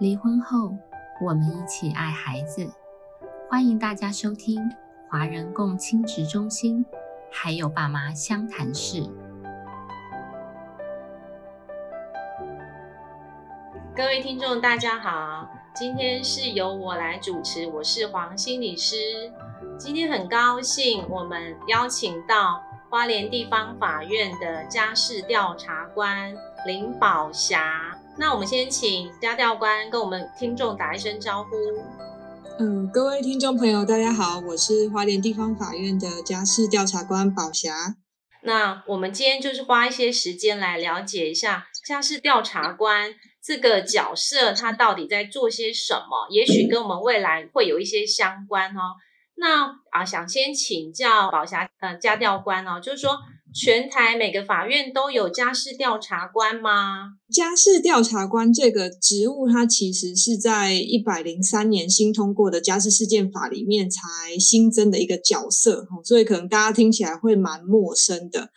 离婚后，我们一起爱孩子。欢迎大家收听华人共亲职中心，还有爸妈相谈室。各位听众，大家好，今天是由我来主持，我是黄心理师。今天很高兴，我们邀请到花莲地方法院的家事调查官林宝霞。那我们先请家调官跟我们听众打一声招呼。嗯，各位听众朋友，大家好，我是花莲地方法院的家事调查官宝霞。那我们今天就是花一些时间来了解一下家事调查官这个角色，他到底在做些什么？也许跟我们未来会有一些相关哦。那啊，想先请教宝霞，呃，家调官哦，就是说。全台每个法院都有家事调查官吗？家事调查官这个职务，它其实是在一百零三年新通过的家事事件法里面才新增的一个角色，所以可能大家听起来会蛮陌生的。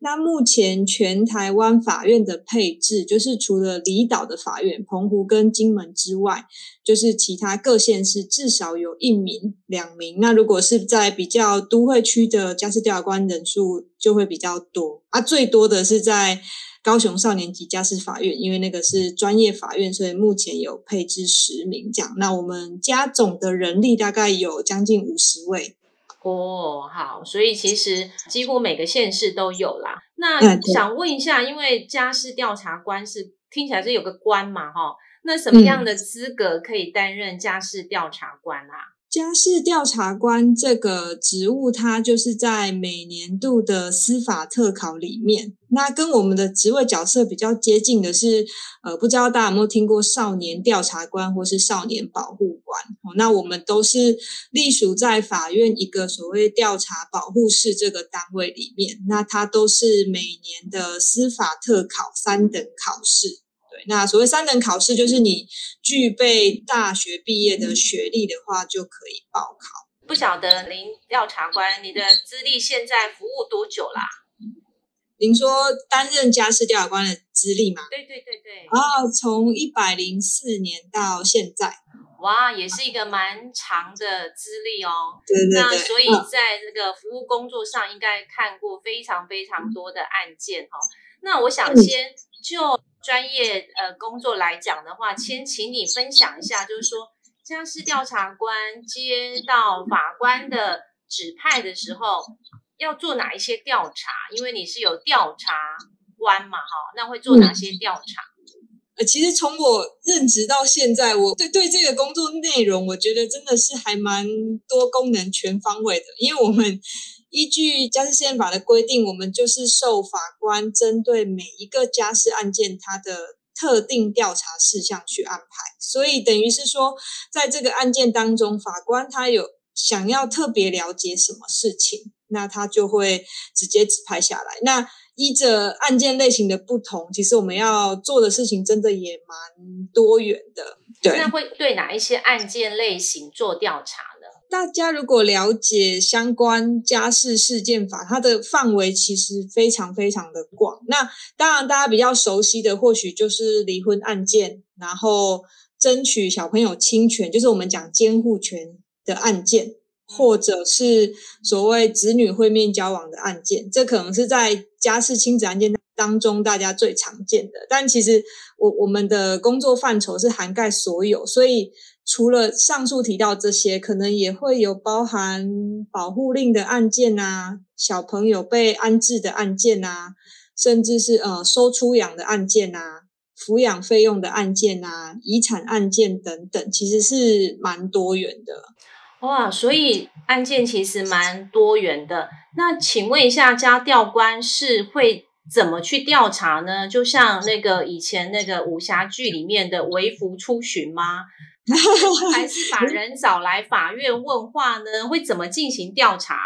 那目前全台湾法院的配置，就是除了离岛的法院澎湖跟金门之外，就是其他各县市至少有一名、两名。那如果是在比较都会区的家事调查官人数。就会比较多啊，最多的是在高雄少年级家事法院，因为那个是专业法院，所以目前有配置十名这样。那我们家总的人力大概有将近五十位哦。好，所以其实几乎每个县市都有啦。那想问一下，因为家事调查官是听起来是有个官嘛，哈，那什么样的资格可以担任家事调查官啊？家事调查官这个职务，它就是在每年度的司法特考里面。那跟我们的职位角色比较接近的是，呃，不知道大家有没有听过少年调查官或是少年保护官？哦，那我们都是隶属在法院一个所谓调查保护室这个单位里面。那它都是每年的司法特考三等考试。那所谓三等考试，就是你具备大学毕业的学历的话，就可以报考。不晓得林调查官，你的资历现在服务多久啦？您说担任家事调查官的资历吗？对对对对。啊，从一百零四年到现在。哇，也是一个蛮长的资历哦。对对对。那所以在这个服务工作上，应该看过非常非常多的案件哦。那我想先就。专业呃工作来讲的话，先请你分享一下，就是说家事调查官接到法官的指派的时候，要做哪一些调查？因为你是有调查官嘛，哈，那会做哪些调查？呃，其实从我任职到现在，我对对这个工作内容，我觉得真的是还蛮多功能、全方位的，因为我们。依据家事宪法的规定，我们就是受法官针对每一个家事案件，它的特定调查事项去安排。所以等于是说，在这个案件当中，法官他有想要特别了解什么事情，那他就会直接指派下来。那依着案件类型的不同，其实我们要做的事情真的也蛮多元的。对，那会对哪一些案件类型做调查？大家如果了解相关家事事件法，它的范围其实非常非常的广。那当然，大家比较熟悉的或许就是离婚案件，然后争取小朋友侵权，就是我们讲监护权的案件，或者是所谓子女会面交往的案件。这可能是在家事亲子案件当中大家最常见的。但其实我我们的工作范畴是涵盖所有，所以。除了上述提到这些，可能也会有包含保护令的案件啊，小朋友被安置的案件啊，甚至是呃收出养的案件啊，抚养费用的案件啊，遗产案件等等，其实是蛮多元的。哇，所以案件其实蛮多元的。那请问一下，家调官是会怎么去调查呢？就像那个以前那个武侠剧里面的微服出巡吗？还是把人找来法院问话呢？会怎么进行调查？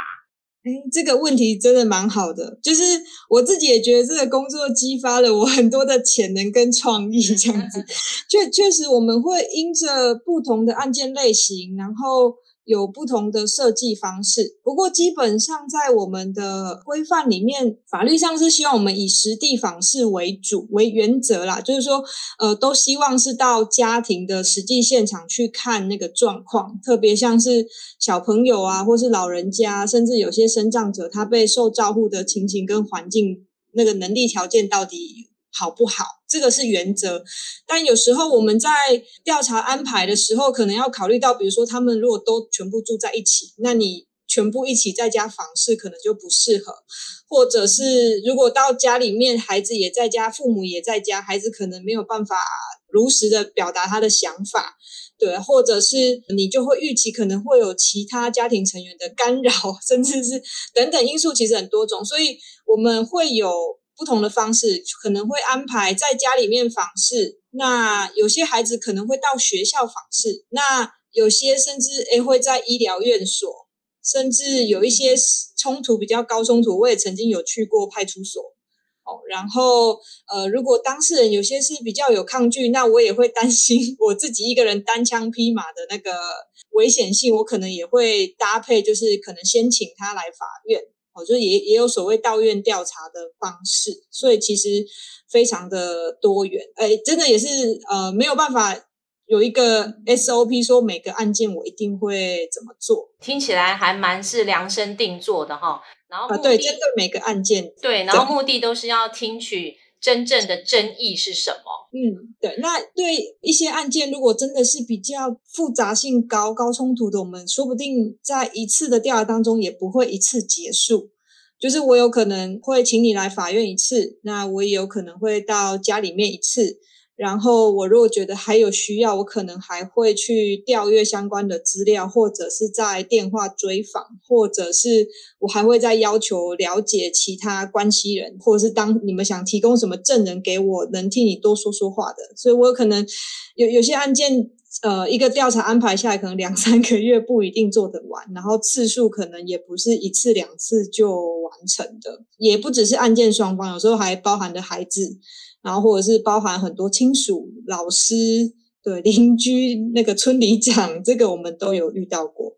哎，这个问题真的蛮好的。就是我自己也觉得这个工作激发了我很多的潜能跟创意。这样子，确确实我们会因着不同的案件类型，然后有不同的设计方式。不过基本上在我们的规范里面，法律上是希望我们以实地访视为主为原则啦，就是说，呃，都希望是到家庭的实际现场去看那个状况，特别像是小朋友啊，或是老人家，甚至有些生长者，他被受照护的情形跟环境那个能力条件到底。好不好？这个是原则，但有时候我们在调查安排的时候，可能要考虑到，比如说他们如果都全部住在一起，那你全部一起在家访视可能就不适合；或者是如果到家里面，孩子也在家，父母也在家，孩子可能没有办法如实的表达他的想法，对；或者是你就会预期可能会有其他家庭成员的干扰，甚至是等等因素，其实很多种，所以我们会有。不同的方式可能会安排在家里面访视，那有些孩子可能会到学校访视，那有些甚至诶会在医疗院所，甚至有一些冲突比较高冲突，我也曾经有去过派出所哦。然后呃，如果当事人有些是比较有抗拒，那我也会担心 我自己一个人单枪匹马的那个危险性，我可能也会搭配，就是可能先请他来法院。就也也有所谓到院调查的方式，所以其实非常的多元。哎，真的也是呃没有办法有一个 SOP 说每个案件我一定会怎么做。听起来还蛮是量身定做的哈。然后对针对每个案件，对，然后目的都是要听取。真正的争议是什么？嗯，对，那对一些案件，如果真的是比较复杂性高、高冲突的，我们说不定在一次的调查当中也不会一次结束。就是我有可能会请你来法院一次，那我也有可能会到家里面一次。然后我如果觉得还有需要，我可能还会去调阅相关的资料，或者是在电话追访，或者是我还会再要求了解其他关系人，或者是当你们想提供什么证人给我，能替你多说说话的。所以我有可能有有些案件，呃，一个调查安排下来，可能两三个月不一定做得完，然后次数可能也不是一次两次就完成的，也不只是案件双方，有时候还包含着孩子。然后或者是包含很多亲属、老师、对邻居、那个村里长，这个我们都有遇到过。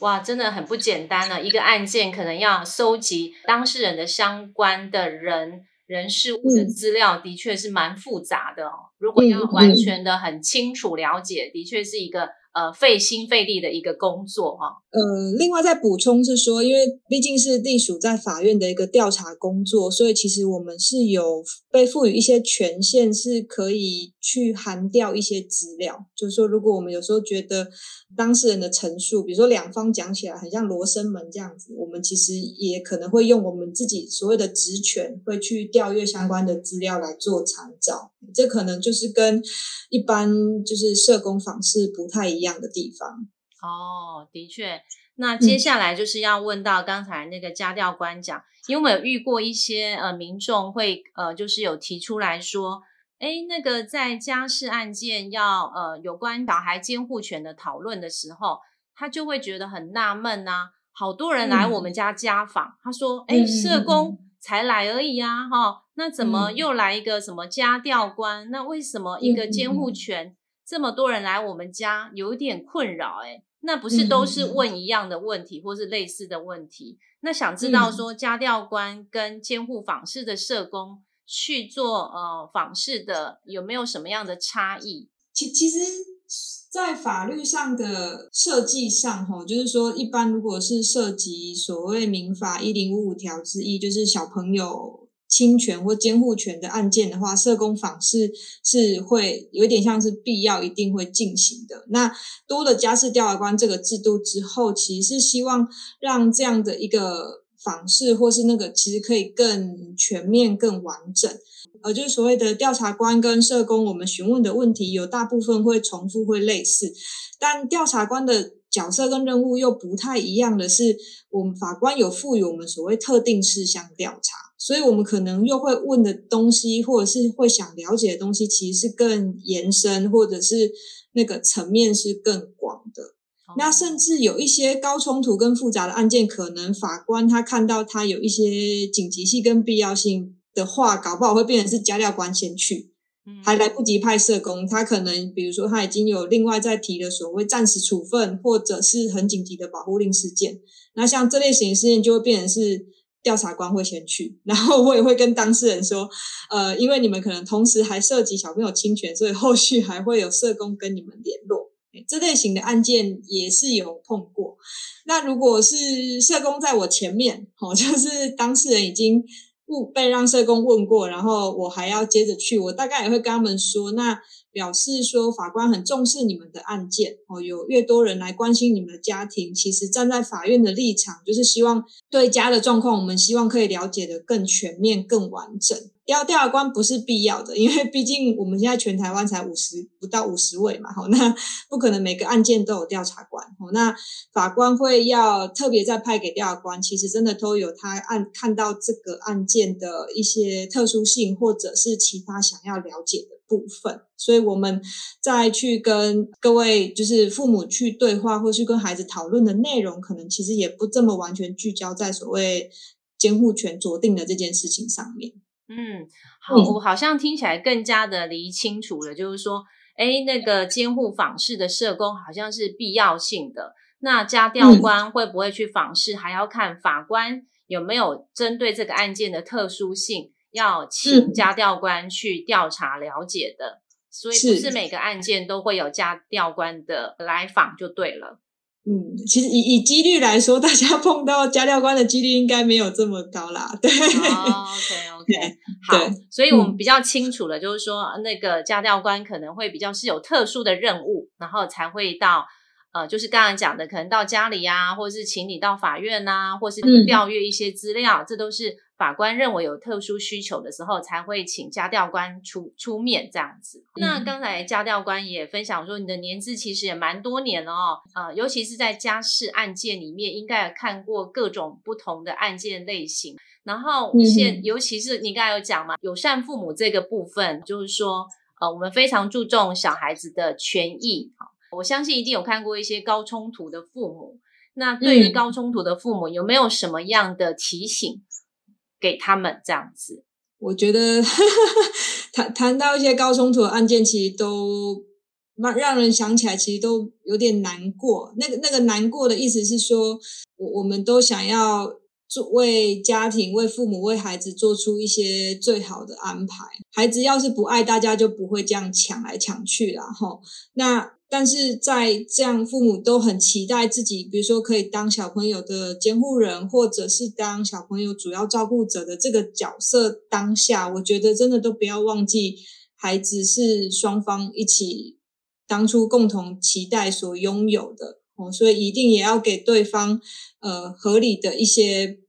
哇，真的很不简单呢！一个案件可能要收集当事人的相关的人、人事物的资料，的确是蛮复杂的哦。如果要完全的很清楚了解，的确是一个。呃，费心费力的一个工作哈。呃，另外再补充是说，因为毕竟是隶属在法院的一个调查工作，所以其实我们是有被赋予一些权限，是可以去函调一些资料。就是说，如果我们有时候觉得当事人的陈述，比如说两方讲起来很像罗生门这样子，我们其实也可能会用我们自己所谓的职权，会去调阅相关的资料来做参照。这可能就是跟一般就是社工访视不太一。样的地方哦，的确。那接下来就是要问到刚才那个家调官讲，因为我有遇过一些呃民众会呃，就是有提出来说，哎，那个在家事案件要呃有关小孩监护权的讨论的时候，他就会觉得很纳闷呐，好多人来我们家家访，他说，哎，社工才来而已啊，哈，那怎么又来一个什么家调官？那为什么一个监护权？这么多人来我们家，有点困扰哎，那不是都是问一样的问题，或是类似的问题？那想知道说家调官跟监护访视的社工去做呃访视的，有没有什么样的差异？其其实，在法律上的设计上，哈，就是说，一般如果是涉及所谓民法一零五五条之一，就是小朋友。侵权或监护权的案件的话，社工访视是会有点像是必要，一定会进行的。那多了家事调查官这个制度之后，其实是希望让这样的一个访视或是那个，其实可以更全面、更完整。呃，就是所谓的调查官跟社工，我们询问的问题有大部分会重复、会类似，但调查官的角色跟任务又不太一样的是，我们法官有赋予我们所谓特定事项调查。所以，我们可能又会问的东西，或者是会想了解的东西，其实是更延伸，或者是那个层面是更广的。那甚至有一些高冲突跟复杂的案件，可能法官他看到他有一些紧急性跟必要性的话，搞不好会变成是家调官先去。还来不及派社工，他可能比如说他已经有另外在提的所谓暂时处分或者是很紧急的保护令事件。那像这类型事件就会变成是调查官会先去，然后我也会跟当事人说，呃，因为你们可能同时还涉及小朋友侵权，所以后续还会有社工跟你们联络。这类型的案件也是有碰过。那如果是社工在我前面，哦，就是当事人已经。不被让社工问过，然后我还要接着去，我大概也会跟他们说，那表示说法官很重视你们的案件哦，有越多人来关心你们的家庭，其实站在法院的立场，就是希望对家的状况，我们希望可以了解的更全面、更完整。调调查官不是必要的，因为毕竟我们现在全台湾才五十不到五十位嘛，好，那不可能每个案件都有调查官，哦，那法官会要特别再派给调查官，其实真的都有他案看到这个案件的一些特殊性，或者是其他想要了解的部分，所以我们再去跟各位就是父母去对话，或是跟孩子讨论的内容，可能其实也不这么完全聚焦在所谓监护权酌定的这件事情上面。嗯，好，我好像听起来更加的理清楚了，就是说，哎，那个监护访视的社工好像是必要性的，那家调官会不会去访视，还要看法官有没有针对这个案件的特殊性，要请家调官去调查了解的，所以不是每个案件都会有家调官的来访就对了。嗯，其实以以几率来说，大家碰到家教官的几率应该没有这么高啦。对，OK OK，好，所以我们比较清楚了，就是说那个家教官可能会比较是有特殊的任务，然后才会到。呃，就是刚刚讲的，可能到家里啊，或者是请你到法院呐，或是调阅一些资料，这都是法官认为有特殊需求的时候才会请家调官出出面这样子。那刚才家调官也分享说，你的年资其实也蛮多年了哦，呃，尤其是在家事案件里面，应该有看过各种不同的案件类型。然后现尤其是你刚才有讲嘛，友善父母这个部分，就是说，呃，我们非常注重小孩子的权益，我相信一定有看过一些高冲突的父母，那对于高冲突的父母，有没有什么样的提醒给他们？这样子，我觉得谈谈到一些高冲突的案件，其实都让让人想起来，其实都有点难过。那个那个难过的意思是说，我我们都想要做为家庭、为父母、为孩子做出一些最好的安排。孩子要是不爱，大家就不会这样抢来抢去了，哈。那但是在这样，父母都很期待自己，比如说可以当小朋友的监护人，或者是当小朋友主要照顾者的这个角色。当下，我觉得真的都不要忘记，孩子是双方一起当初共同期待所拥有的哦，所以一定也要给对方呃合理的一些，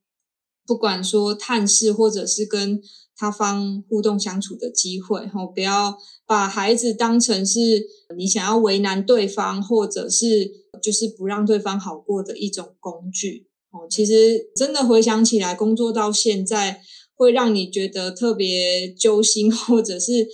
不管说探视或者是跟。他方互动相处的机会，吼，不要把孩子当成是你想要为难对方，或者是就是不让对方好过的一种工具，哦，其实真的回想起来，工作到现在会让你觉得特别揪心，或者是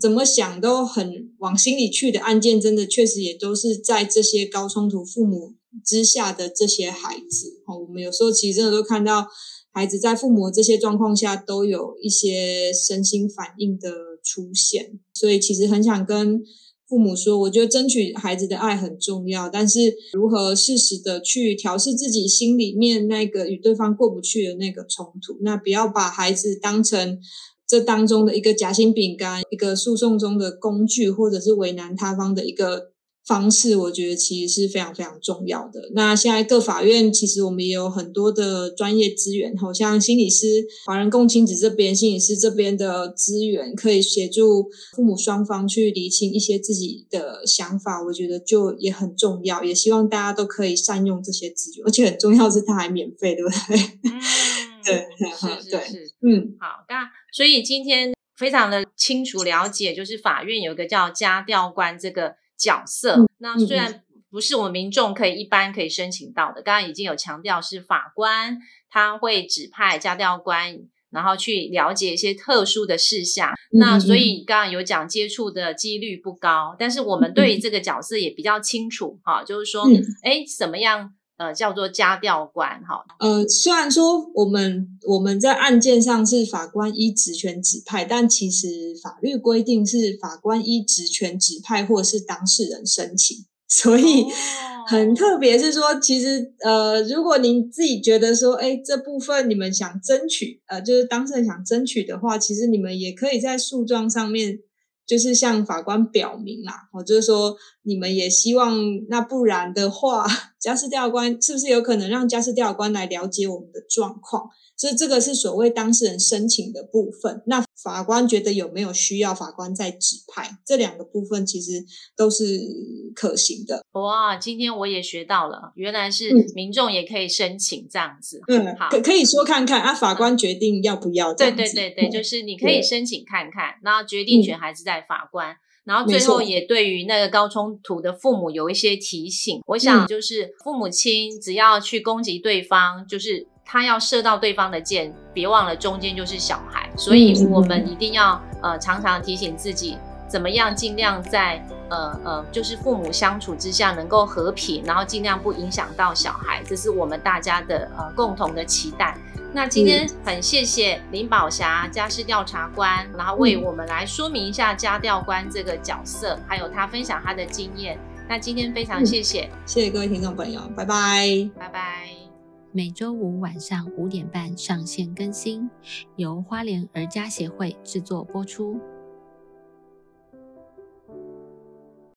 怎么想都很往心里去的案件，真的确实也都是在这些高冲突父母之下的这些孩子，哦，我们有时候其实真的都看到。孩子在父母这些状况下都有一些身心反应的出现，所以其实很想跟父母说，我觉得争取孩子的爱很重要，但是如何适时的去调试自己心里面那个与对方过不去的那个冲突，那不要把孩子当成这当中的一个夹心饼干，一个诉讼中的工具，或者是为难他方的一个。方式，我觉得其实是非常非常重要的。那现在各法院其实我们也有很多的专业资源，好像心理师、华人共亲子这边、心理师这边的资源，可以协助父母双方去厘清一些自己的想法。我觉得就也很重要，也希望大家都可以善用这些资源，而且很重要是它还免费，对不对？嗯，对，是是是，嗯，好。那所以今天非常的清楚了解，就是法院有一个叫家调官这个。角色，那虽然不是我们民众可以一般可以申请到的，刚刚已经有强调是法官他会指派家调官，然后去了解一些特殊的事项。那所以刚刚有讲接触的几率不高，但是我们对这个角色也比较清楚哈，就是说，哎，怎么样？呃叫做家调官哈。呃，虽然说我们我们在案件上是法官依职权指派，但其实法律规定是法官依职权指派或者是当事人申请，所以很特别是说，其实呃，如果您自己觉得说，哎，这部分你们想争取，呃，就是当事人想争取的话，其实你们也可以在诉状上面。就是向法官表明啦，我就是说，你们也希望，那不然的话，家事调官是不是有可能让家事调官来了解我们的状况？所以这个是所谓当事人申请的部分。那法官觉得有没有需要法官再指派？这两个部分其实都是可行的。哇，今天我也学到了，原来是民众也可以申请这样子。嗯，好，可可以说看看啊，法官决定要不要。对对对对，就是你可以申请看看，那决定权还是在法官。然后最后也对于那个高冲突的父母有一些提醒。我想就是父母亲只要去攻击对方，就是。他要射到对方的箭，别忘了中间就是小孩，所以我们一定要呃常常提醒自己，怎么样尽量在呃呃就是父母相处之下能够和平，然后尽量不影响到小孩，这是我们大家的呃共同的期待。那今天很谢谢林宝霞家事调查官，然后为我们来说明一下家调官这个角色，还有他分享他的经验。那今天非常谢谢，谢谢各位听众朋友，拜拜，拜拜。每周五晚上五点半上线更新，由花莲儿家协会制作播出。